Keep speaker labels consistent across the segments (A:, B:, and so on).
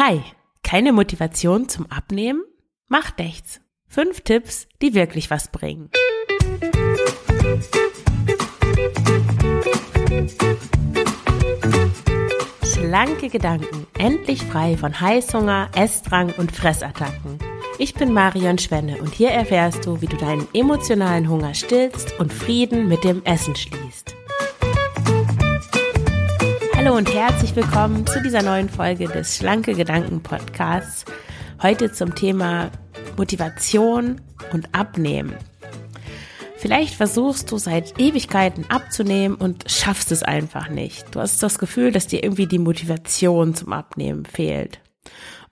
A: Hi, keine Motivation zum Abnehmen? Macht nichts. Fünf Tipps, die wirklich was bringen. Schlanke Gedanken, endlich frei von Heißhunger, Essdrang und Fressattacken. Ich bin Marion Schwenne und hier erfährst du, wie du deinen emotionalen Hunger stillst und Frieden mit dem Essen schließt. Hallo und herzlich willkommen zu dieser neuen Folge des Schlanke Gedanken Podcasts. Heute zum Thema Motivation und Abnehmen. Vielleicht versuchst du seit Ewigkeiten abzunehmen und schaffst es einfach nicht. Du hast das Gefühl, dass dir irgendwie die Motivation zum Abnehmen fehlt.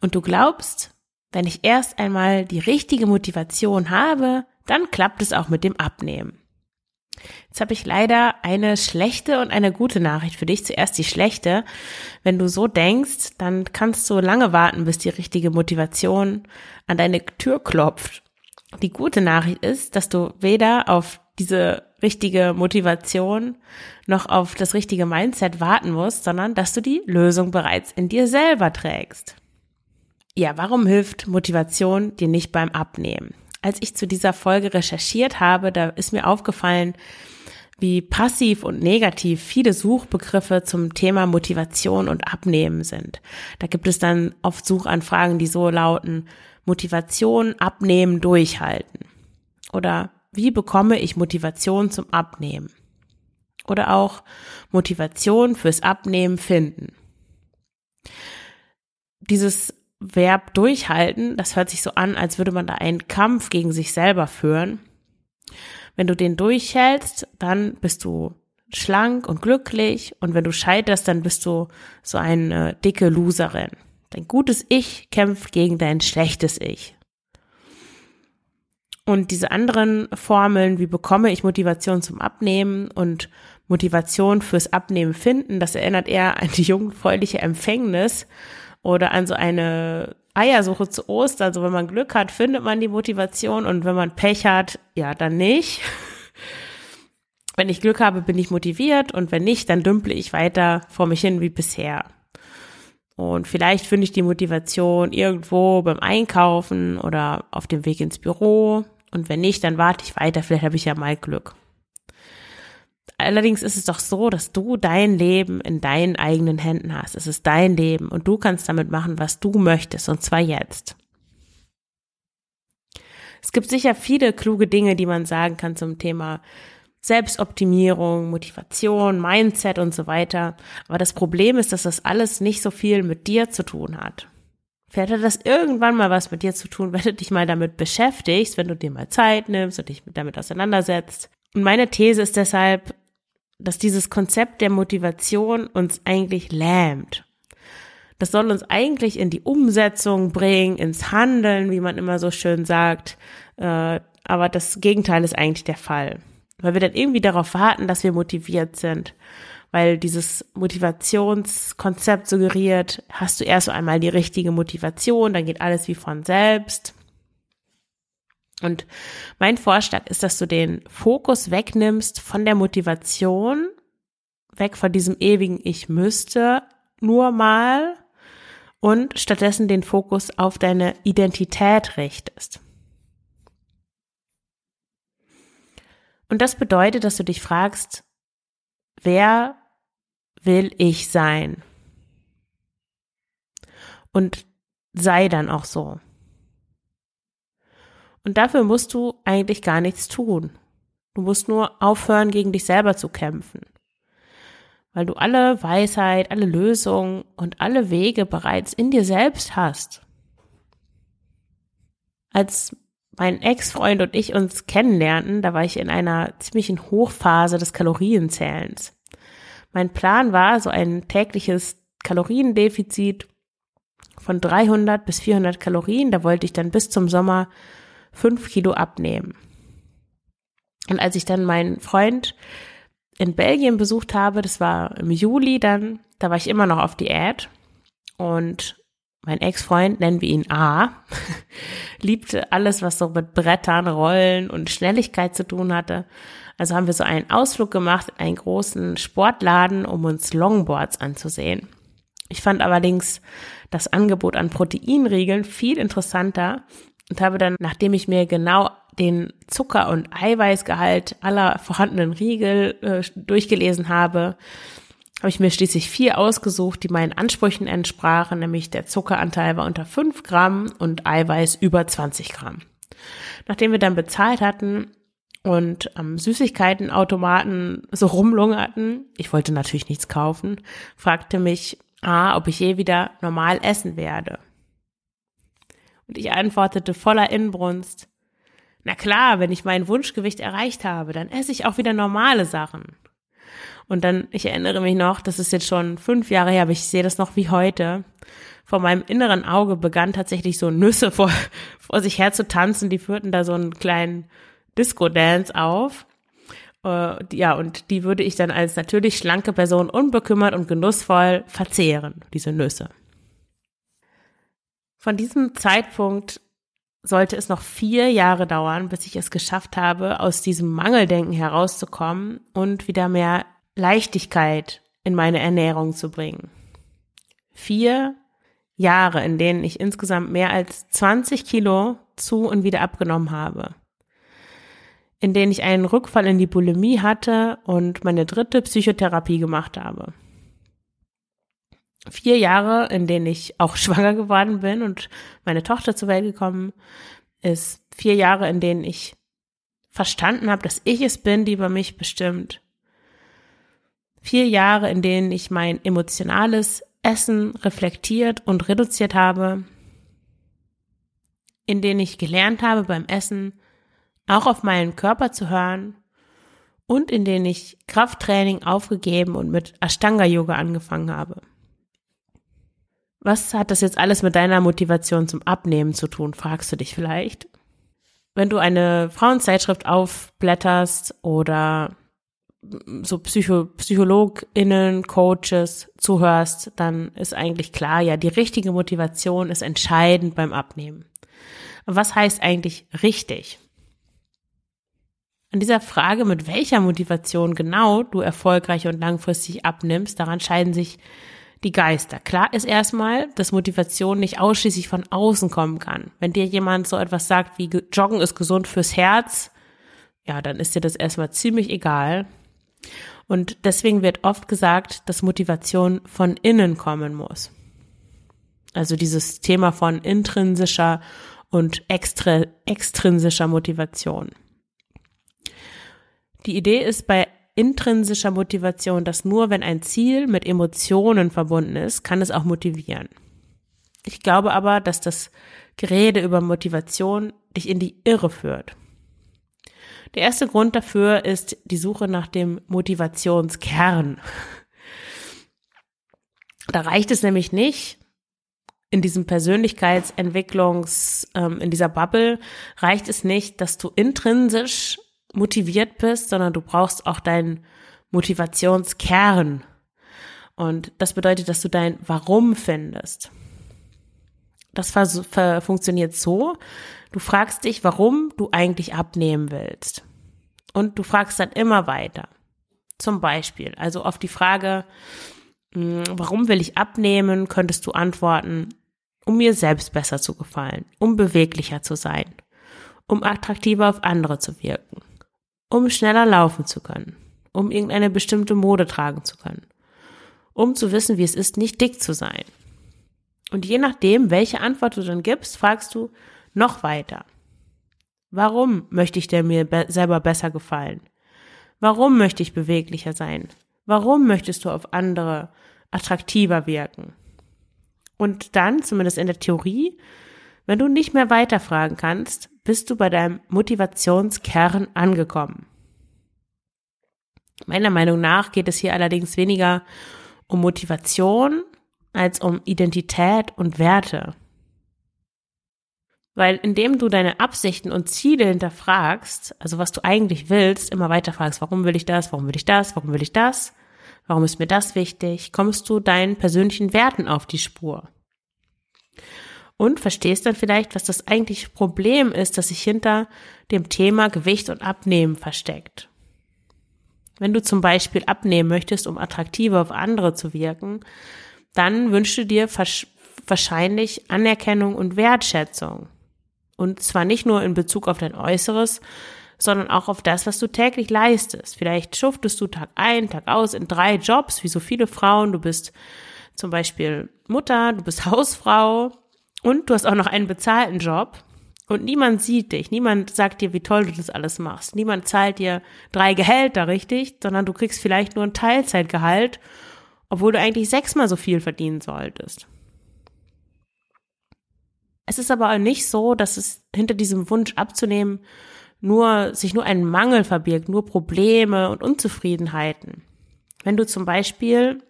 A: Und du glaubst, wenn ich erst einmal die richtige Motivation habe, dann klappt es auch mit dem Abnehmen. Jetzt habe ich leider eine schlechte und eine gute Nachricht für dich. Zuerst die schlechte. Wenn du so denkst, dann kannst du lange warten, bis die richtige Motivation an deine Tür klopft. Die gute Nachricht ist, dass du weder auf diese richtige Motivation noch auf das richtige Mindset warten musst, sondern dass du die Lösung bereits in dir selber trägst. Ja, warum hilft Motivation dir nicht beim Abnehmen? Als ich zu dieser Folge recherchiert habe, da ist mir aufgefallen, wie passiv und negativ viele Suchbegriffe zum Thema Motivation und Abnehmen sind. Da gibt es dann oft Suchanfragen, die so lauten, Motivation, Abnehmen, Durchhalten. Oder wie bekomme ich Motivation zum Abnehmen? Oder auch Motivation fürs Abnehmen finden. Dieses Verb durchhalten, das hört sich so an, als würde man da einen Kampf gegen sich selber führen. Wenn du den durchhältst, dann bist du schlank und glücklich und wenn du scheiterst, dann bist du so eine dicke Loserin. Dein gutes Ich kämpft gegen dein schlechtes Ich. Und diese anderen Formeln, wie bekomme ich Motivation zum Abnehmen und Motivation fürs Abnehmen finden, das erinnert eher an die jungfräuliche Empfängnis oder an so eine Eiersuche zu Ostern. Also wenn man Glück hat, findet man die Motivation und wenn man Pech hat, ja, dann nicht. Wenn ich Glück habe, bin ich motiviert und wenn nicht, dann dümple ich weiter vor mich hin wie bisher. Und vielleicht finde ich die Motivation irgendwo beim Einkaufen oder auf dem Weg ins Büro. Und wenn nicht, dann warte ich weiter. Vielleicht habe ich ja mal Glück. Allerdings ist es doch so, dass du dein Leben in deinen eigenen Händen hast. Es ist dein Leben und du kannst damit machen, was du möchtest, und zwar jetzt. Es gibt sicher viele kluge Dinge, die man sagen kann zum Thema Selbstoptimierung, Motivation, Mindset und so weiter. Aber das Problem ist, dass das alles nicht so viel mit dir zu tun hat. Vielleicht hat das irgendwann mal was mit dir zu tun, wenn du dich mal damit beschäftigst, wenn du dir mal Zeit nimmst und dich damit auseinandersetzt. Und meine These ist deshalb, dass dieses Konzept der Motivation uns eigentlich lähmt. Das soll uns eigentlich in die Umsetzung bringen, ins Handeln, wie man immer so schön sagt. Äh, aber das Gegenteil ist eigentlich der Fall. Weil wir dann irgendwie darauf warten, dass wir motiviert sind. Weil dieses Motivationskonzept suggeriert, hast du erst einmal die richtige Motivation, dann geht alles wie von selbst. Und mein Vorschlag ist, dass du den Fokus wegnimmst von der Motivation, weg von diesem ewigen Ich müsste nur mal und stattdessen den Fokus auf deine Identität richtest. Und das bedeutet, dass du dich fragst, wer will ich sein? Und sei dann auch so. Und dafür musst du eigentlich gar nichts tun. Du musst nur aufhören, gegen dich selber zu kämpfen. Weil du alle Weisheit, alle Lösungen und alle Wege bereits in dir selbst hast. Als mein Ex-Freund und ich uns kennenlernten, da war ich in einer ziemlichen Hochphase des Kalorienzählens. Mein Plan war so ein tägliches Kaloriendefizit von 300 bis 400 Kalorien. Da wollte ich dann bis zum Sommer fünf Kilo abnehmen. Und als ich dann meinen Freund in Belgien besucht habe, das war im Juli dann, da war ich immer noch auf Diät und mein Ex-Freund, nennen wir ihn A, liebte alles, was so mit Brettern, Rollen und Schnelligkeit zu tun hatte. Also haben wir so einen Ausflug gemacht in einen großen Sportladen, um uns Longboards anzusehen. Ich fand allerdings das Angebot an Proteinriegeln viel interessanter und habe dann, nachdem ich mir genau den Zucker- und Eiweißgehalt aller vorhandenen Riegel äh, durchgelesen habe, habe ich mir schließlich vier ausgesucht, die meinen Ansprüchen entsprachen, nämlich der Zuckeranteil war unter fünf Gramm und Eiweiß über 20 Gramm. Nachdem wir dann bezahlt hatten und am Süßigkeitenautomaten so rumlungerten, ich wollte natürlich nichts kaufen, fragte mich A, ob ich je wieder normal essen werde. Und ich antwortete voller Inbrunst, na klar, wenn ich mein Wunschgewicht erreicht habe, dann esse ich auch wieder normale Sachen. Und dann, ich erinnere mich noch, das ist jetzt schon fünf Jahre her, aber ich sehe das noch wie heute. Vor meinem inneren Auge begann tatsächlich so Nüsse vor, vor sich her zu tanzen. Die führten da so einen kleinen Disco-Dance auf. Äh, ja, und die würde ich dann als natürlich schlanke Person unbekümmert und genussvoll verzehren, diese Nüsse. Von diesem Zeitpunkt sollte es noch vier Jahre dauern, bis ich es geschafft habe, aus diesem Mangeldenken herauszukommen und wieder mehr Leichtigkeit in meine Ernährung zu bringen. Vier Jahre, in denen ich insgesamt mehr als 20 Kilo zu und wieder abgenommen habe. In denen ich einen Rückfall in die Bulimie hatte und meine dritte Psychotherapie gemacht habe vier Jahre, in denen ich auch schwanger geworden bin und meine Tochter zur Welt gekommen ist, vier Jahre, in denen ich verstanden habe, dass ich es bin, die über mich bestimmt. Vier Jahre, in denen ich mein emotionales Essen reflektiert und reduziert habe, in denen ich gelernt habe beim Essen auch auf meinen Körper zu hören und in denen ich Krafttraining aufgegeben und mit Ashtanga Yoga angefangen habe. Was hat das jetzt alles mit deiner Motivation zum Abnehmen zu tun, fragst du dich vielleicht? Wenn du eine Frauenzeitschrift aufblätterst oder so Psycho PsychologInnen, Coaches zuhörst, dann ist eigentlich klar, ja, die richtige Motivation ist entscheidend beim Abnehmen. Was heißt eigentlich richtig? An dieser Frage, mit welcher Motivation genau du erfolgreich und langfristig abnimmst, daran scheiden sich die Geister. Klar ist erstmal, dass Motivation nicht ausschließlich von außen kommen kann. Wenn dir jemand so etwas sagt wie Joggen ist gesund fürs Herz, ja, dann ist dir das erstmal ziemlich egal. Und deswegen wird oft gesagt, dass Motivation von innen kommen muss. Also dieses Thema von intrinsischer und extra, extrinsischer Motivation. Die Idee ist bei intrinsischer Motivation, dass nur wenn ein Ziel mit Emotionen verbunden ist, kann es auch motivieren. Ich glaube aber, dass das Gerede über Motivation dich in die Irre führt. Der erste Grund dafür ist die Suche nach dem Motivationskern. Da reicht es nämlich nicht, in diesem Persönlichkeitsentwicklungs, ähm, in dieser Bubble, reicht es nicht, dass du intrinsisch motiviert bist, sondern du brauchst auch deinen Motivationskern. Und das bedeutet, dass du dein Warum findest. Das funktioniert so, du fragst dich, warum du eigentlich abnehmen willst. Und du fragst dann immer weiter. Zum Beispiel, also auf die Frage, hm, warum will ich abnehmen, könntest du antworten, um mir selbst besser zu gefallen, um beweglicher zu sein, um attraktiver auf andere zu wirken, um schneller laufen zu können, um irgendeine bestimmte Mode tragen zu können, um zu wissen, wie es ist, nicht dick zu sein. Und je nachdem, welche Antwort du dann gibst, fragst du noch weiter. Warum möchte ich denn mir be selber besser gefallen? Warum möchte ich beweglicher sein? Warum möchtest du auf andere attraktiver wirken? Und dann, zumindest in der Theorie, wenn du nicht mehr weiterfragen kannst, bist du bei deinem Motivationskern angekommen. Meiner Meinung nach geht es hier allerdings weniger um Motivation als um Identität und Werte. Weil indem du deine Absichten und Ziele hinterfragst, also was du eigentlich willst, immer weiter fragst, warum will ich das, warum will ich das, warum will ich das, warum ist mir das wichtig, kommst du deinen persönlichen Werten auf die Spur und verstehst dann vielleicht, was das eigentliche Problem ist, das sich hinter dem Thema Gewicht und Abnehmen versteckt. Wenn du zum Beispiel abnehmen möchtest, um attraktiver auf andere zu wirken, dann wünschst du dir wahrscheinlich Anerkennung und Wertschätzung. Und zwar nicht nur in Bezug auf dein Äußeres, sondern auch auf das, was du täglich leistest. Vielleicht schuftest du Tag ein, Tag aus in drei Jobs, wie so viele Frauen. Du bist zum Beispiel Mutter, du bist Hausfrau und du hast auch noch einen bezahlten Job. Und niemand sieht dich, niemand sagt dir, wie toll du das alles machst. Niemand zahlt dir drei Gehälter, richtig, sondern du kriegst vielleicht nur ein Teilzeitgehalt, obwohl du eigentlich sechsmal so viel verdienen solltest. Es ist aber auch nicht so, dass es hinter diesem Wunsch abzunehmen nur, sich nur ein Mangel verbirgt, nur Probleme und Unzufriedenheiten. Wenn du zum Beispiel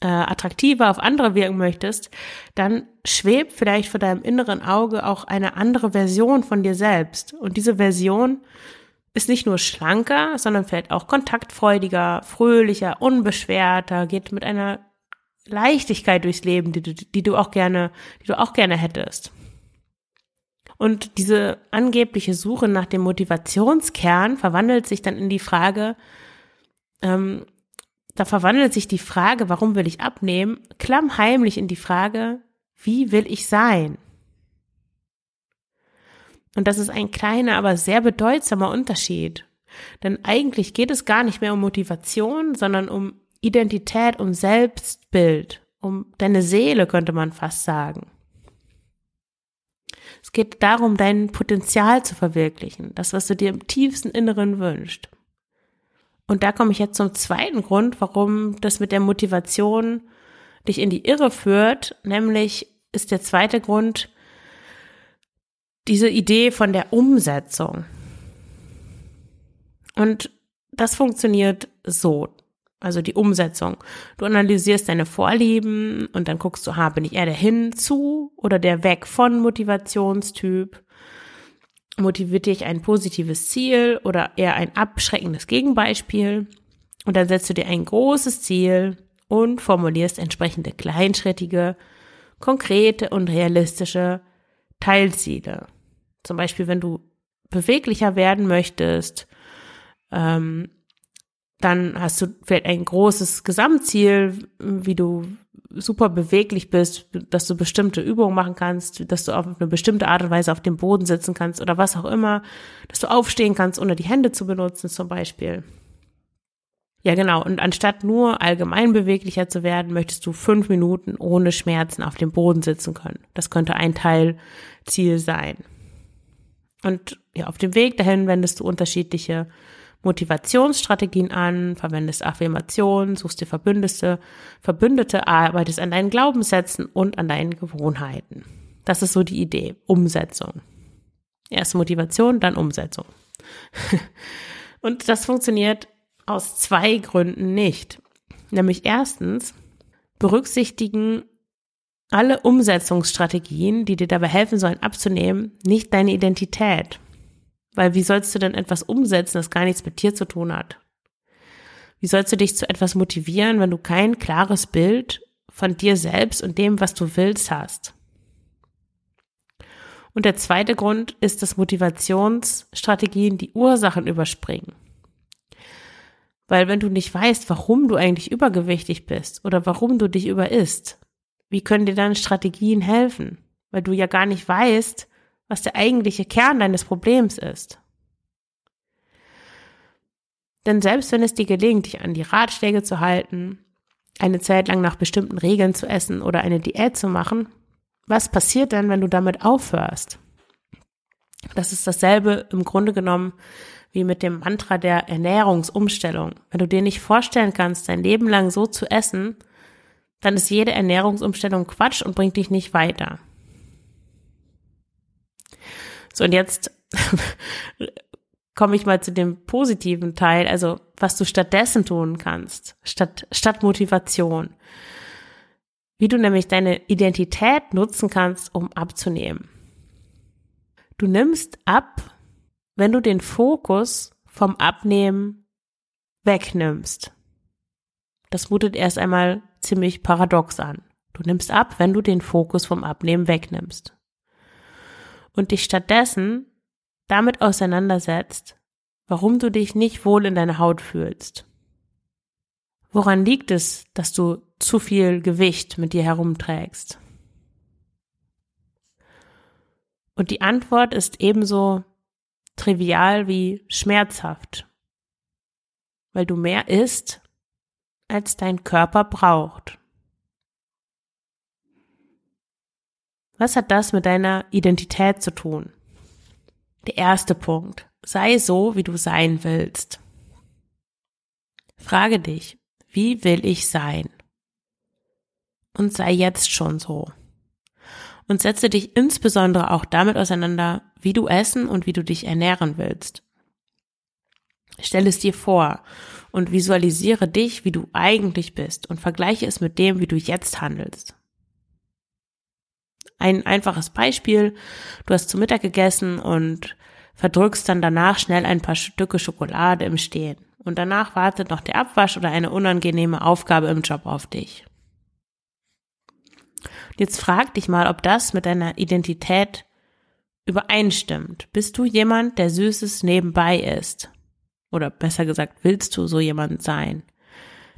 A: äh, attraktiver auf andere wirken möchtest, dann schwebt vielleicht vor deinem inneren Auge auch eine andere Version von dir selbst. Und diese Version ist nicht nur schlanker, sondern vielleicht auch kontaktfreudiger, fröhlicher, unbeschwerter, geht mit einer Leichtigkeit durchs Leben, die du, die du auch gerne, die du auch gerne hättest. Und diese angebliche Suche nach dem Motivationskern verwandelt sich dann in die Frage, ähm, da verwandelt sich die Frage, warum will ich abnehmen, klammheimlich in die Frage, wie will ich sein? Und das ist ein kleiner, aber sehr bedeutsamer Unterschied. Denn eigentlich geht es gar nicht mehr um Motivation, sondern um Identität, um Selbstbild, um deine Seele, könnte man fast sagen. Es geht darum, dein Potenzial zu verwirklichen, das, was du dir im tiefsten Inneren wünschst. Und da komme ich jetzt zum zweiten Grund, warum das mit der Motivation dich in die Irre führt, nämlich ist der zweite Grund diese Idee von der Umsetzung. Und das funktioniert so also die Umsetzung. Du analysierst deine Vorlieben und dann guckst du, ha, bin ich eher der Hinzu oder der Weg von Motivationstyp? Motiviert dich ein positives Ziel oder eher ein abschreckendes Gegenbeispiel? Und dann setzt du dir ein großes Ziel und formulierst entsprechende kleinschrittige, konkrete und realistische Teilziele. Zum Beispiel, wenn du beweglicher werden möchtest, ähm, dann hast du vielleicht ein großes Gesamtziel, wie du super beweglich bist, dass du bestimmte Übungen machen kannst, dass du auf eine bestimmte Art und Weise auf dem Boden sitzen kannst oder was auch immer, dass du aufstehen kannst, ohne die Hände zu benutzen zum Beispiel. Ja, genau. Und anstatt nur allgemein beweglicher zu werden, möchtest du fünf Minuten ohne Schmerzen auf dem Boden sitzen können. Das könnte ein Teilziel sein. Und ja, auf dem Weg dahin wendest du unterschiedliche Motivationsstrategien an, verwendest Affirmationen, suchst dir Verbündete, Verbündete, arbeitest an deinen Glaubenssätzen und an deinen Gewohnheiten. Das ist so die Idee. Umsetzung. Erst Motivation, dann Umsetzung. und das funktioniert aus zwei Gründen nicht. Nämlich erstens berücksichtigen alle Umsetzungsstrategien, die dir dabei helfen sollen abzunehmen, nicht deine Identität. Weil wie sollst du denn etwas umsetzen, das gar nichts mit dir zu tun hat? Wie sollst du dich zu etwas motivieren, wenn du kein klares Bild von dir selbst und dem, was du willst, hast? Und der zweite Grund ist, dass Motivationsstrategien die Ursachen überspringen. Weil wenn du nicht weißt, warum du eigentlich übergewichtig bist oder warum du dich überisst, wie können dir dann Strategien helfen? Weil du ja gar nicht weißt, was der eigentliche Kern deines Problems ist. Denn selbst wenn es dir gelingt, dich an die Ratschläge zu halten, eine Zeit lang nach bestimmten Regeln zu essen oder eine Diät zu machen, was passiert dann, wenn du damit aufhörst? Das ist dasselbe im Grunde genommen wie mit dem Mantra der Ernährungsumstellung. Wenn du dir nicht vorstellen kannst, dein Leben lang so zu essen, dann ist jede Ernährungsumstellung Quatsch und bringt dich nicht weiter. So, und jetzt komme ich mal zu dem positiven Teil, also was du stattdessen tun kannst, statt, statt Motivation. Wie du nämlich deine Identität nutzen kannst, um abzunehmen. Du nimmst ab, wenn du den Fokus vom Abnehmen wegnimmst. Das mutet erst einmal ziemlich paradox an. Du nimmst ab, wenn du den Fokus vom Abnehmen wegnimmst und dich stattdessen damit auseinandersetzt, warum du dich nicht wohl in deiner Haut fühlst. Woran liegt es, dass du zu viel Gewicht mit dir herumträgst? Und die Antwort ist ebenso trivial wie schmerzhaft, weil du mehr isst, als dein Körper braucht. Was hat das mit deiner Identität zu tun? Der erste Punkt. Sei so, wie du sein willst. Frage dich, wie will ich sein? Und sei jetzt schon so. Und setze dich insbesondere auch damit auseinander, wie du essen und wie du dich ernähren willst. Stell es dir vor und visualisiere dich, wie du eigentlich bist und vergleiche es mit dem, wie du jetzt handelst. Ein einfaches Beispiel, du hast zu Mittag gegessen und verdrückst dann danach schnell ein paar Stücke Schokolade im Stehen. Und danach wartet noch der Abwasch oder eine unangenehme Aufgabe im Job auf dich. Jetzt frag dich mal, ob das mit deiner Identität übereinstimmt. Bist du jemand, der Süßes nebenbei ist? Oder besser gesagt, willst du so jemand sein?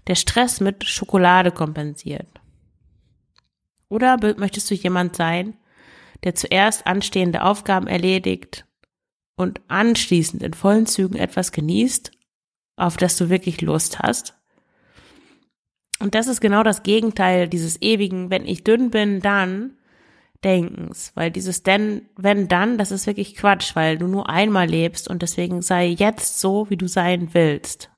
A: Der Stress mit Schokolade kompensiert. Oder möchtest du jemand sein, der zuerst anstehende Aufgaben erledigt und anschließend in vollen Zügen etwas genießt, auf das du wirklich Lust hast? Und das ist genau das Gegenteil dieses ewigen, wenn ich dünn bin, dann Denkens, weil dieses denn, wenn dann, das ist wirklich Quatsch, weil du nur einmal lebst und deswegen sei jetzt so, wie du sein willst.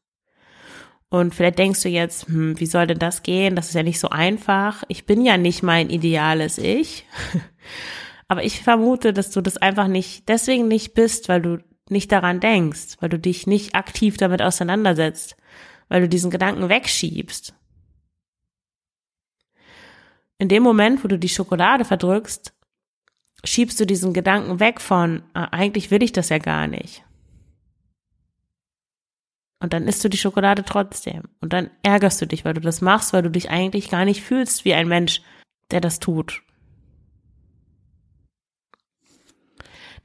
A: Und vielleicht denkst du jetzt, hm, wie soll denn das gehen? Das ist ja nicht so einfach. Ich bin ja nicht mein ideales Ich. Aber ich vermute, dass du das einfach nicht, deswegen nicht bist, weil du nicht daran denkst, weil du dich nicht aktiv damit auseinandersetzt, weil du diesen Gedanken wegschiebst. In dem Moment, wo du die Schokolade verdrückst, schiebst du diesen Gedanken weg von, ah, eigentlich will ich das ja gar nicht. Und dann isst du die Schokolade trotzdem. Und dann ärgerst du dich, weil du das machst, weil du dich eigentlich gar nicht fühlst wie ein Mensch, der das tut.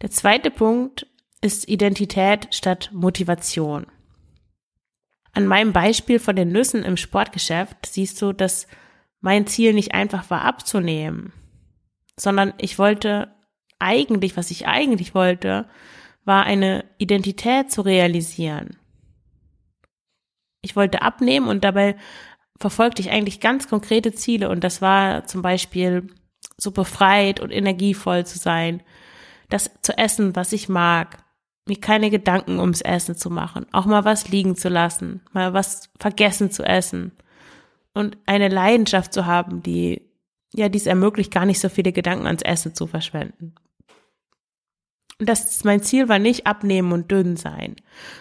A: Der zweite Punkt ist Identität statt Motivation. An meinem Beispiel von den Nüssen im Sportgeschäft siehst du, dass mein Ziel nicht einfach war abzunehmen, sondern ich wollte eigentlich, was ich eigentlich wollte, war eine Identität zu realisieren. Ich wollte abnehmen und dabei verfolgte ich eigentlich ganz konkrete Ziele und das war zum Beispiel so befreit und energievoll zu sein, das zu essen, was ich mag, mir keine Gedanken ums Essen zu machen, auch mal was liegen zu lassen, mal was vergessen zu essen und eine Leidenschaft zu haben, die ja dies ermöglicht, gar nicht so viele Gedanken ans Essen zu verschwenden. Und das mein Ziel war nicht abnehmen und dünn sein,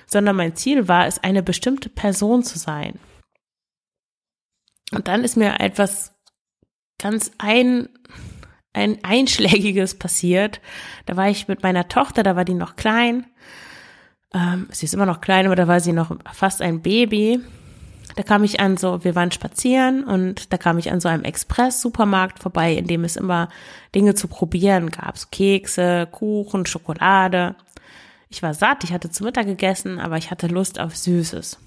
A: sondern mein Ziel war es, eine bestimmte Person zu sein. Und dann ist mir etwas ganz ein, ein einschlägiges passiert. Da war ich mit meiner Tochter, da war die noch klein. Ähm, sie ist immer noch klein, aber da war sie noch fast ein Baby. Da kam ich an so, wir waren spazieren und da kam ich an so einem Express-Supermarkt vorbei, in dem es immer Dinge zu probieren gab. So Kekse, Kuchen, Schokolade. Ich war satt, ich hatte zu Mittag gegessen, aber ich hatte Lust auf Süßes.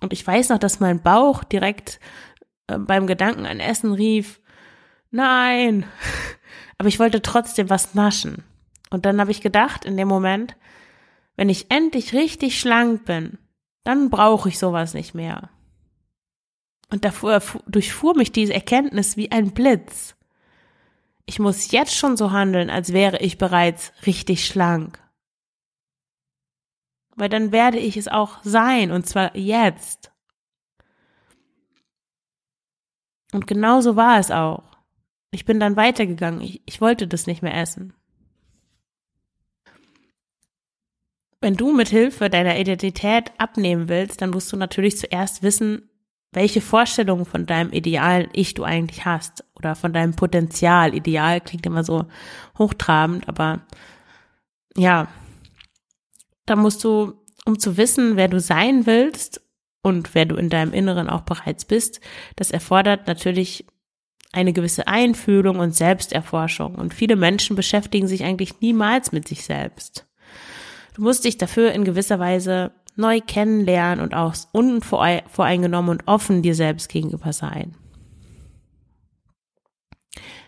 A: Und ich weiß noch, dass mein Bauch direkt äh, beim Gedanken an Essen rief, nein. Aber ich wollte trotzdem was naschen. Und dann habe ich gedacht, in dem Moment, wenn ich endlich richtig schlank bin, dann brauche ich sowas nicht mehr. Und davor durchfuhr mich diese Erkenntnis wie ein Blitz. Ich muss jetzt schon so handeln, als wäre ich bereits richtig schlank. Weil dann werde ich es auch sein, und zwar jetzt. Und genau so war es auch. Ich bin dann weitergegangen. Ich, ich wollte das nicht mehr essen. Wenn du mit Hilfe deiner Identität abnehmen willst, dann musst du natürlich zuerst wissen, welche Vorstellungen von deinem idealen Ich du eigentlich hast oder von deinem Potenzial. Ideal klingt immer so hochtrabend, aber ja, da musst du, um zu wissen, wer du sein willst und wer du in deinem Inneren auch bereits bist, das erfordert natürlich eine gewisse Einfühlung und Selbsterforschung. Und viele Menschen beschäftigen sich eigentlich niemals mit sich selbst. Du musst dich dafür in gewisser Weise neu kennenlernen und auch unvoreingenommen und offen dir selbst gegenüber sein.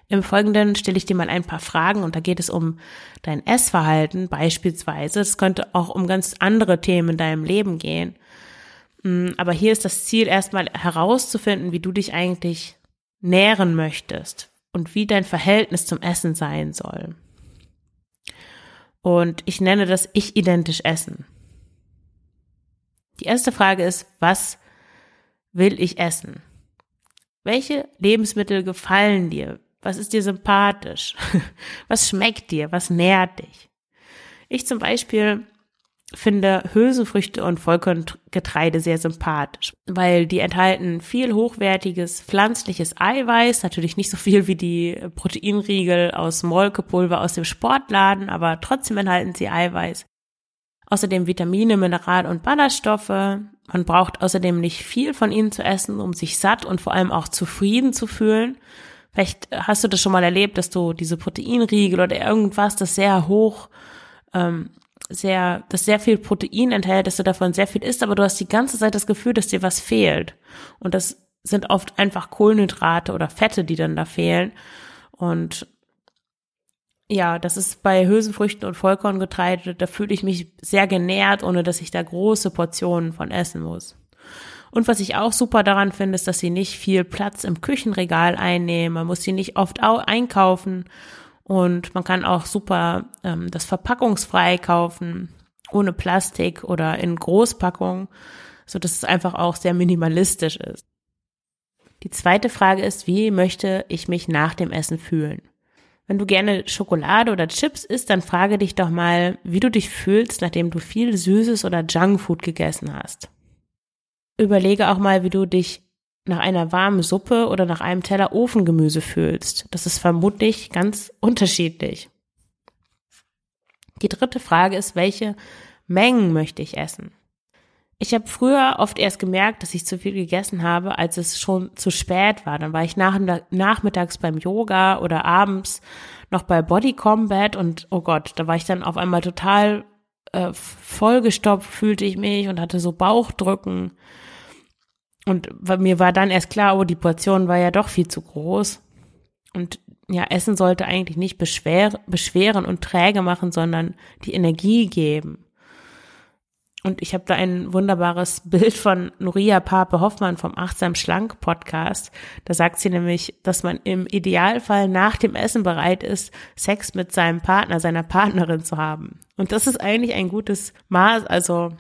A: Im Folgenden stelle ich dir mal ein paar Fragen und da geht es um dein Essverhalten beispielsweise. Es könnte auch um ganz andere Themen in deinem Leben gehen. Mm, aber hier ist das Ziel erstmal herauszufinden, wie du dich eigentlich nähren möchtest und wie dein Verhältnis zum Essen sein soll. Und ich nenne das ich identisch Essen. Die erste Frage ist, was will ich essen? Welche Lebensmittel gefallen dir? Was ist dir sympathisch? Was schmeckt dir? Was nährt dich? Ich zum Beispiel finde Hülsenfrüchte und Vollkorngetreide sehr sympathisch, weil die enthalten viel hochwertiges pflanzliches Eiweiß, natürlich nicht so viel wie die Proteinriegel aus Molkepulver aus dem Sportladen, aber trotzdem enthalten sie Eiweiß. Außerdem Vitamine, Mineral- und Ballaststoffe. Man braucht außerdem nicht viel von ihnen zu essen, um sich satt und vor allem auch zufrieden zu fühlen. Vielleicht hast du das schon mal erlebt, dass du diese Proteinriegel oder irgendwas, das sehr hoch, ähm, sehr, das sehr viel Protein enthält, dass du davon sehr viel isst, aber du hast die ganze Zeit das Gefühl, dass dir was fehlt. Und das sind oft einfach Kohlenhydrate oder Fette, die dann da fehlen. Und ja, das ist bei Hülsenfrüchten und Vollkorngetreide, da fühle ich mich sehr genährt, ohne dass ich da große Portionen von essen muss. Und was ich auch super daran finde, ist, dass sie nicht viel Platz im Küchenregal einnehmen. Man muss sie nicht oft einkaufen und man kann auch super ähm, das verpackungsfrei kaufen, ohne Plastik oder in Großpackung, so dass es einfach auch sehr minimalistisch ist. Die zweite Frage ist, wie möchte ich mich nach dem Essen fühlen? Wenn du gerne Schokolade oder Chips isst, dann frage dich doch mal, wie du dich fühlst, nachdem du viel Süßes oder Junkfood gegessen hast überlege auch mal, wie du dich nach einer warmen Suppe oder nach einem Teller Ofengemüse fühlst. Das ist vermutlich ganz unterschiedlich. Die dritte Frage ist, welche Mengen möchte ich essen? Ich habe früher oft erst gemerkt, dass ich zu viel gegessen habe, als es schon zu spät war. Dann war ich nach, nachmittags beim Yoga oder abends noch bei Body Combat und oh Gott, da war ich dann auf einmal total äh, vollgestopft, fühlte ich mich und hatte so Bauchdrücken. Und mir war dann erst klar, oh, die Portion war ja doch viel zu groß. Und ja, Essen sollte eigentlich nicht beschwer, beschweren und träge machen, sondern die Energie geben. Und ich habe da ein wunderbares Bild von Nuria Pape Hoffmann vom Achtsam Schlank Podcast. Da sagt sie nämlich, dass man im Idealfall nach dem Essen bereit ist, Sex mit seinem Partner, seiner Partnerin zu haben. Und das ist eigentlich ein gutes Maß. Also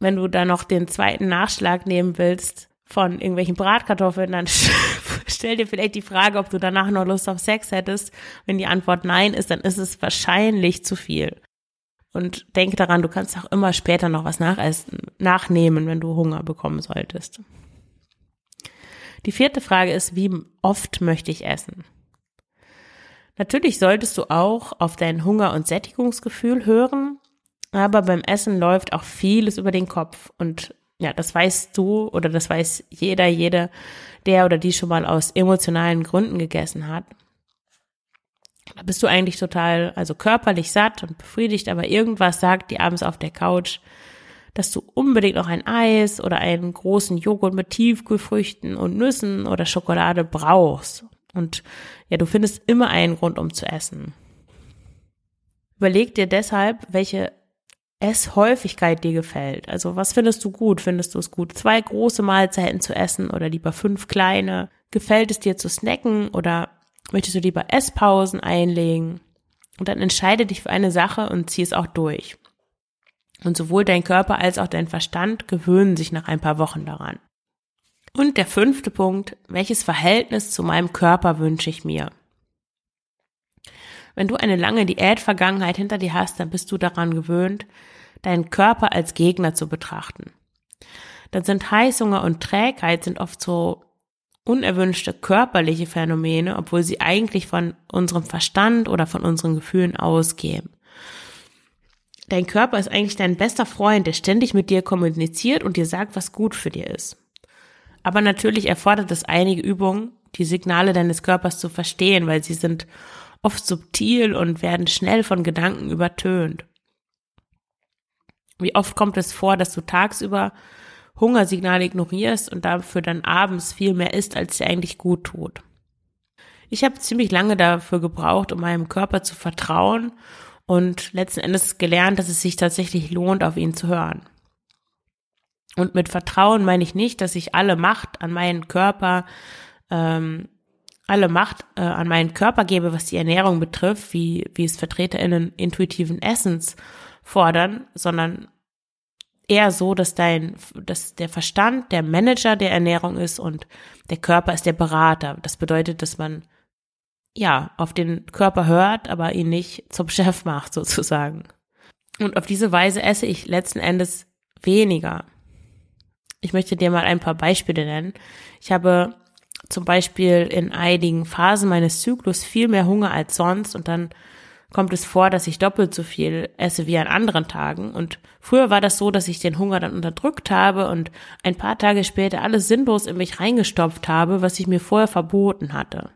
A: wenn du da noch den zweiten Nachschlag nehmen willst von irgendwelchen Bratkartoffeln, dann stell dir vielleicht die Frage, ob du danach noch Lust auf Sex hättest. Wenn die Antwort nein ist, dann ist es wahrscheinlich zu viel. Und denke daran, du kannst auch immer später noch was nachessen, nachnehmen, wenn du Hunger bekommen solltest. Die vierte Frage ist, wie oft möchte ich essen? Natürlich solltest du auch auf dein Hunger- und Sättigungsgefühl hören aber beim Essen läuft auch vieles über den Kopf. Und ja, das weißt du oder das weiß jeder, jede, der oder die schon mal aus emotionalen Gründen gegessen hat. Da bist du eigentlich total, also körperlich satt und befriedigt, aber irgendwas sagt dir abends auf der Couch, dass du unbedingt noch ein Eis oder einen großen Joghurt mit Tiefkühlfrüchten und Nüssen oder Schokolade brauchst. Und ja, du findest immer einen Grund, um zu essen. Überleg dir deshalb, welche Esshäufigkeit dir gefällt. Also was findest du gut? Findest du es gut, zwei große Mahlzeiten zu essen oder lieber fünf kleine? Gefällt es dir zu snacken oder möchtest du lieber Esspausen einlegen? Und dann entscheide dich für eine Sache und zieh es auch durch. Und sowohl dein Körper als auch dein Verstand gewöhnen sich nach ein paar Wochen daran. Und der fünfte Punkt, welches Verhältnis zu meinem Körper wünsche ich mir? Wenn du eine lange Diätvergangenheit hinter dir hast, dann bist du daran gewöhnt, deinen Körper als Gegner zu betrachten. Dann sind Heißhunger und Trägheit sind oft so unerwünschte körperliche Phänomene, obwohl sie eigentlich von unserem Verstand oder von unseren Gefühlen ausgehen. Dein Körper ist eigentlich dein bester Freund, der ständig mit dir kommuniziert und dir sagt, was gut für dir ist. Aber natürlich erfordert es einige Übungen, die Signale deines Körpers zu verstehen, weil sie sind oft subtil und werden schnell von Gedanken übertönt. Wie oft kommt es vor, dass du tagsüber Hungersignale ignorierst und dafür dann abends viel mehr isst, als dir eigentlich gut tut? ich habe ziemlich lange dafür gebraucht, um meinem Körper zu vertrauen und letzten Endes gelernt, dass es sich tatsächlich lohnt, auf ihn zu hören. Und mit Vertrauen meine ich nicht, dass ich alle Macht an meinen Körper, ähm, alle Macht äh, an meinen Körper gebe, was die Ernährung betrifft, wie, wie es VertreterInnen intuitiven Essens fordern, sondern eher so, dass dein, dass der Verstand der Manager der Ernährung ist und der Körper ist der Berater. Das bedeutet, dass man ja auf den Körper hört, aber ihn nicht zum Chef macht sozusagen. Und auf diese Weise esse ich letzten Endes weniger. Ich möchte dir mal ein paar Beispiele nennen. Ich habe zum Beispiel in einigen Phasen meines Zyklus viel mehr Hunger als sonst und dann kommt es vor, dass ich doppelt so viel esse wie an anderen Tagen. Und früher war das so, dass ich den Hunger dann unterdrückt habe und ein paar Tage später alles sinnlos in mich reingestopft habe, was ich mir vorher verboten hatte.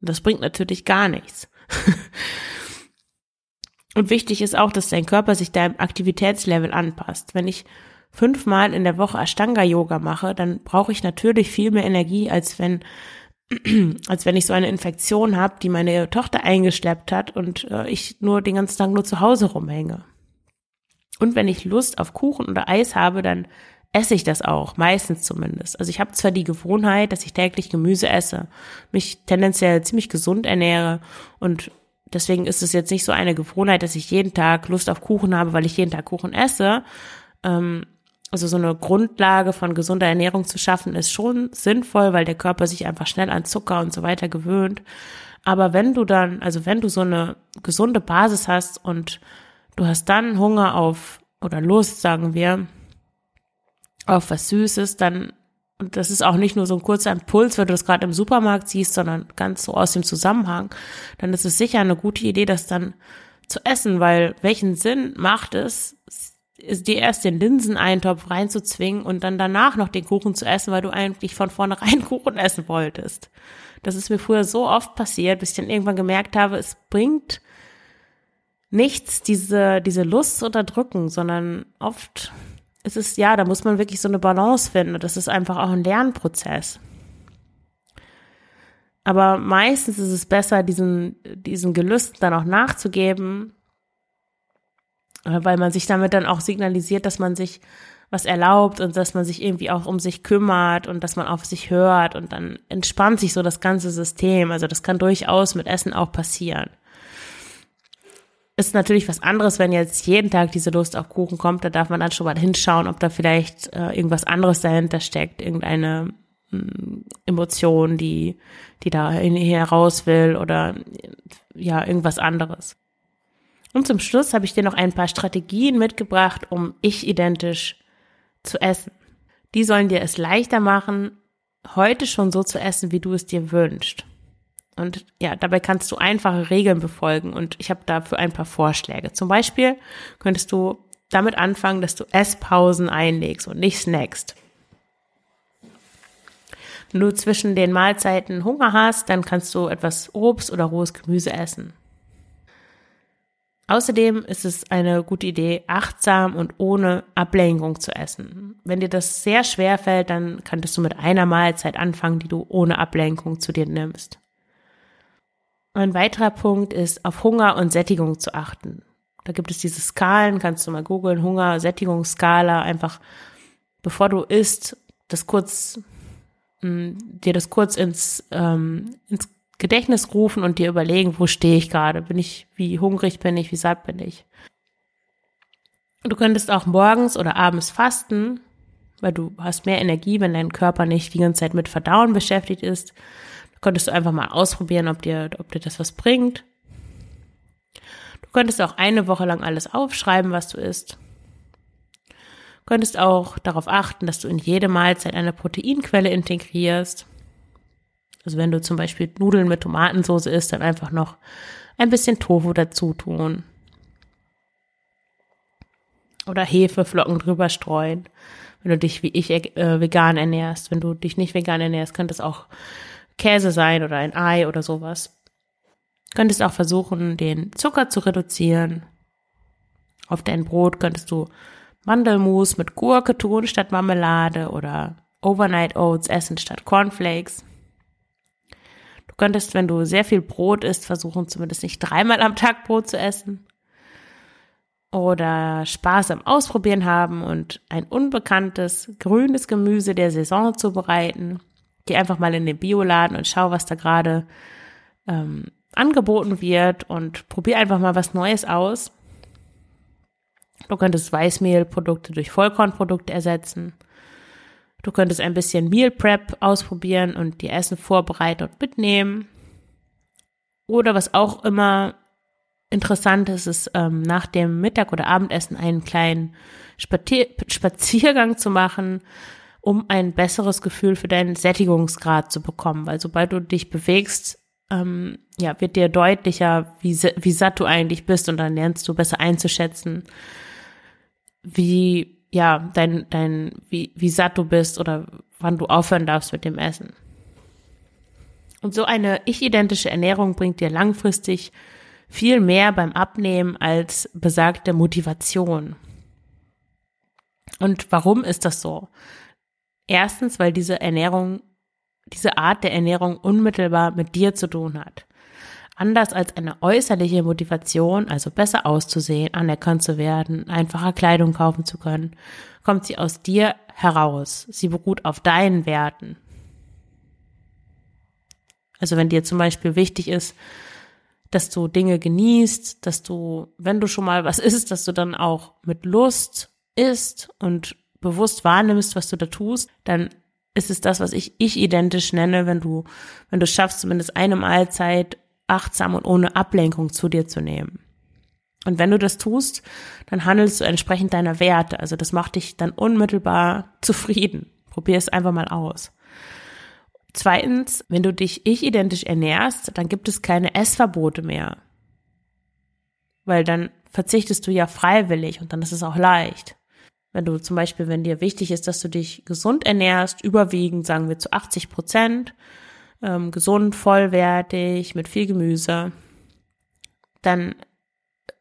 A: Das bringt natürlich gar nichts. und wichtig ist auch, dass dein Körper sich deinem Aktivitätslevel anpasst. Wenn ich fünfmal in der Woche Ashtanga-Yoga mache, dann brauche ich natürlich viel mehr Energie, als wenn als wenn ich so eine Infektion habe, die meine Tochter eingeschleppt hat und äh, ich nur den ganzen Tag nur zu Hause rumhänge. Und wenn ich Lust auf Kuchen oder Eis habe, dann esse ich das auch, meistens zumindest. Also ich habe zwar die Gewohnheit, dass ich täglich Gemüse esse, mich tendenziell ziemlich gesund ernähre und deswegen ist es jetzt nicht so eine Gewohnheit, dass ich jeden Tag Lust auf Kuchen habe, weil ich jeden Tag Kuchen esse. Ähm, also so eine Grundlage von gesunder Ernährung zu schaffen, ist schon sinnvoll, weil der Körper sich einfach schnell an Zucker und so weiter gewöhnt. Aber wenn du dann, also wenn du so eine gesunde Basis hast und du hast dann Hunger auf oder Lust, sagen wir, auf was Süßes, dann, und das ist auch nicht nur so ein kurzer Impuls, wenn du das gerade im Supermarkt siehst, sondern ganz so aus dem Zusammenhang, dann ist es sicher eine gute Idee, das dann zu essen, weil welchen Sinn macht es, dir erst den Linseneintopf reinzuzwingen und dann danach noch den Kuchen zu essen, weil du eigentlich von vornherein Kuchen essen wolltest. Das ist mir früher so oft passiert, bis ich dann irgendwann gemerkt habe, es bringt nichts, diese, diese Lust zu unterdrücken, sondern oft ist es, ja, da muss man wirklich so eine Balance finden. Das ist einfach auch ein Lernprozess. Aber meistens ist es besser, diesen, diesen Gelüsten dann auch nachzugeben weil man sich damit dann auch signalisiert, dass man sich was erlaubt und dass man sich irgendwie auch um sich kümmert und dass man auf sich hört und dann entspannt sich so das ganze System. Also das kann durchaus mit Essen auch passieren. Ist natürlich was anderes, wenn jetzt jeden Tag diese Lust auf Kuchen kommt, da darf man dann schon mal hinschauen, ob da vielleicht äh, irgendwas anderes dahinter steckt, irgendeine mh, mm, Emotion, die, die da heraus will oder ja, irgendwas anderes. Und zum Schluss habe ich dir noch ein paar Strategien mitgebracht, um ich-identisch zu essen. Die sollen dir es leichter machen, heute schon so zu essen, wie du es dir wünschst. Und ja, dabei kannst du einfache Regeln befolgen und ich habe dafür ein paar Vorschläge. Zum Beispiel könntest du damit anfangen, dass du Esspausen einlegst und nicht snackst. Wenn du zwischen den Mahlzeiten Hunger hast, dann kannst du etwas Obst oder rohes Gemüse essen. Außerdem ist es eine gute Idee, achtsam und ohne Ablenkung zu essen. Wenn dir das sehr schwer fällt, dann könntest du mit einer Mahlzeit anfangen, die du ohne Ablenkung zu dir nimmst. Ein weiterer Punkt ist, auf Hunger und Sättigung zu achten. Da gibt es diese Skalen, kannst du mal googeln, Hunger, Sättigungsskala, einfach bevor du isst, das kurz, mh, mm, dir das kurz ins, ähm, ins Gedächtnis rufen und dir überlegen, wo stehe ich gerade? Bin ich, wie hungrig bin ich, wie satt bin ich? Du könntest auch morgens oder abends fasten, weil du hast mehr Energie, wenn dein Körper nicht die ganze Zeit mit Verdauen beschäftigt ist. Du könntest du einfach mal ausprobieren, ob dir, ob dir das was bringt. Du könntest auch eine Woche lang alles aufschreiben, was du isst. Du könntest auch darauf achten, dass du in jede Mahlzeit eine Proteinquelle integrierst. Also wenn du zum Beispiel Nudeln mit Tomatensauce isst, dann einfach noch ein bisschen Tofu dazu tun. Oder Hefeflocken drüber streuen, wenn du dich wie ich äh, vegan ernährst. Wenn du dich nicht vegan ernährst, könnte es auch Käse sein oder ein Ei oder sowas. Könntest auch versuchen, den Zucker zu reduzieren. Auf dein Brot könntest du Mandelmus mit Gurke tun statt Marmelade oder Overnight Oats essen statt Cornflakes. Du könntest, wenn du sehr viel Brot isst, versuchen, zumindest nicht dreimal am Tag Brot zu essen. Oder Spaß am Ausprobieren haben und ein unbekanntes grünes Gemüse der Saison zubereiten. Geh einfach mal in den Bioladen und schau, was da gerade ähm, angeboten wird und probier einfach mal was Neues aus. Du könntest Weißmehlprodukte durch Vollkornprodukte ersetzen. Du könntest ein bisschen Meal Prep ausprobieren und die Essen vorbereiten und mitnehmen. Oder was auch immer interessant ist, ist ähm, nach dem Mittag- oder Abendessen einen kleinen Spazier Spaziergang zu machen, um ein besseres Gefühl für deinen Sättigungsgrad zu bekommen. Weil sobald du dich bewegst, ähm, ja, wird dir deutlicher, wie, wie satt du eigentlich bist und dann lernst du besser einzuschätzen, wie, ja, dein, dein, wie, wie satt du bist oder wann du aufhören darfst mit dem Essen. Und so eine ich-identische Ernährung bringt dir langfristig viel mehr beim Abnehmen als besagte Motivation. Und warum ist das so? Erstens, weil diese Ernährung diese Art der Ernährung unmittelbar mit dir zu tun hat. Anders als eine äußerliche Motivation, also besser auszusehen, anerkannt zu werden, einfacher Kleidung kaufen zu können, kommt sie aus dir heraus. Sie beruht auf deinen Werten. Also wenn dir zum Beispiel wichtig ist, dass du Dinge genießt, dass du, wenn du schon mal was isst, dass du dann auch mit Lust isst und bewusst wahrnimmst, was du da tust, dann ist es das, was ich ich identisch nenne, wenn du, wenn du schaffst, zumindest eine Mahlzeit achtsam und ohne Ablenkung zu dir zu nehmen. Und wenn du das tust, dann handelst du entsprechend deiner Werte. Also das macht dich dann unmittelbar zufrieden. Probier es einfach mal aus. Zweitens, wenn du dich ich-identisch ernährst, dann gibt es keine Essverbote mehr. Weil dann verzichtest du ja freiwillig und dann ist es auch leicht. Wenn du zum Beispiel, wenn dir wichtig ist, dass du dich gesund ernährst, überwiegend sagen wir zu 80 Prozent, ähm, gesund, vollwertig, mit viel Gemüse, dann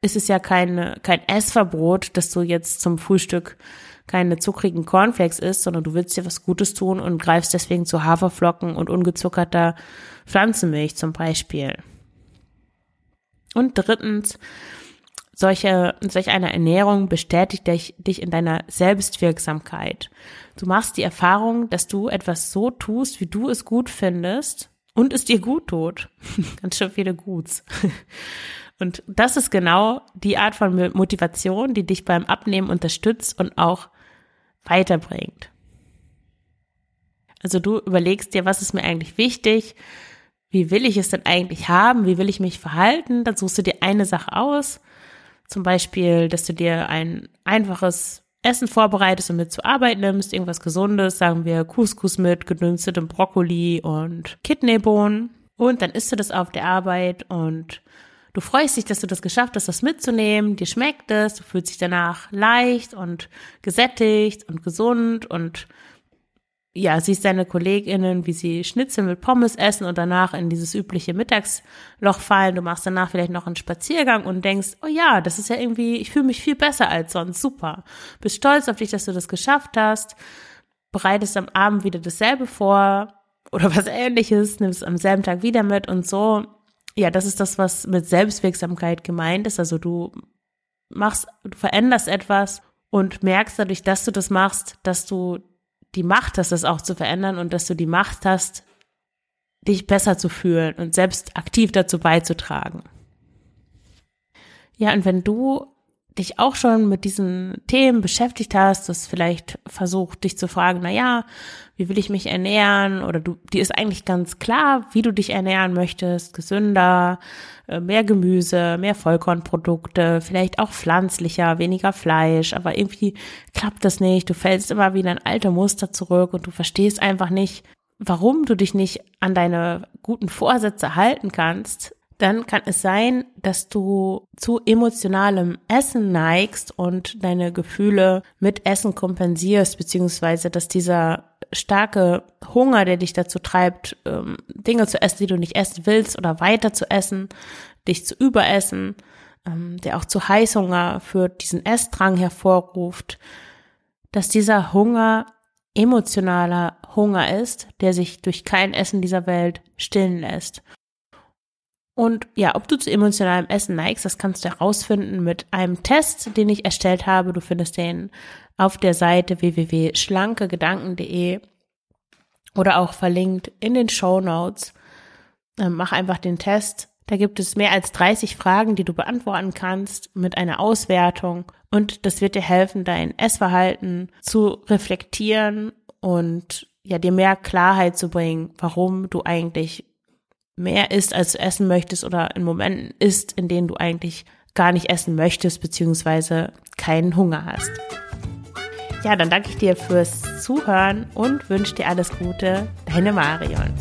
A: ist es ja keine, kein Essverbot, dass du jetzt zum Frühstück keine zuckrigen Cornflakes isst, sondern du willst dir was Gutes tun und greifst deswegen zu Haferflocken und ungezuckerter Pflanzenmilch zum Beispiel. Und drittens, solche, solch eine Ernährung bestätigt dich, dich in deiner Selbstwirksamkeit. Du machst die Erfahrung, dass du etwas so tust, wie du es gut findest und es dir gut tut. Ganz schön viele Guts. Und das ist genau die Art von Motivation, die dich beim Abnehmen unterstützt und auch weiterbringt. Also du überlegst dir, was ist mir eigentlich wichtig? Wie will ich es denn eigentlich haben? Wie will ich mich verhalten? Dann suchst du dir eine Sache aus zum Beispiel, dass du dir ein einfaches Essen vorbereitest und mit zur Arbeit nimmst, irgendwas Gesundes, sagen wir Couscous mit gedünstetem Brokkoli und Kidneybohnen. Und dann isst du das auf der Arbeit und du freust dich, dass du das geschafft hast, das mitzunehmen. Dir schmeckt es, du fühlst dich danach leicht und gesättigt und gesund und ja, siehst deine KollegInnen, wie sie Schnitzel mit Pommes essen und danach in dieses übliche Mittagsloch fallen. Du machst danach vielleicht noch einen Spaziergang und denkst, oh ja, das ist ja irgendwie, ich fühle mich viel besser als sonst, super. Bist stolz auf dich, dass du das geschafft hast, bereitest am Abend wieder dasselbe vor oder was ähnliches, nimmst am selben Tag wieder mit und so. Ja, das ist das, was mit Selbstwirksamkeit gemeint ist. Also du machst, du veränderst etwas und merkst dadurch, dass du das machst, dass du die Macht hast, das auch zu verändern und dass du die Macht hast, dich besser zu fühlen und selbst aktiv dazu beizutragen. Ja, und wenn du dich auch schon mit diesen Themen beschäftigt hast, das vielleicht versucht, dich zu fragen, na ja, wie will ich mich ernähren? Oder du, dir ist eigentlich ganz klar, wie du dich ernähren möchtest, gesünder, äh, mehr Gemüse, mehr Vollkornprodukte, vielleicht auch pflanzlicher, weniger Fleisch, aber irgendwie klappt das nicht. Du fällst immer wieder in alte Muster zurück und du verstehst einfach nicht, warum du dich nicht an deine guten Vorsätze halten kannst, dann kann es sein, dass du zu emotionalem Essen neigst und deine Gefühle mit Essen kompensierst, beziehungsweise dass dieser starke Hunger, der dich dazu treibt, ähm, Dinge zu essen, die du nicht essen willst oder weiter zu essen, dich zu überessen, ähm, der auch zu Heißhunger führt, diesen Essdrang hervorruft, dass dieser Hunger emotionaler Hunger ist, der sich durch kein Essen dieser Welt stillen lässt. Und ja, ob du zu emotionalem Essen neigst, das kannst du herausfinden mit einem Test, den ich erstellt habe. Du findest den auf der Seite www.schlankegedanken.de oder auch verlinkt in den Show Notes. Ähm, mach einfach den Test. Da gibt es mehr als 30 Fragen, die du beantworten kannst mit einer Auswertung. Und das wird dir helfen, dein Essverhalten zu reflektieren und ja, dir mehr Klarheit zu bringen, warum du eigentlich mehr isst, als du essen möchtest oder in Momenten isst, in denen du eigentlich gar nicht essen möchtest, beziehungsweise keinen Hunger hast. Ja, dann danke ich dir fürs Zuhören und wünsche dir alles Gute. Deine Marion.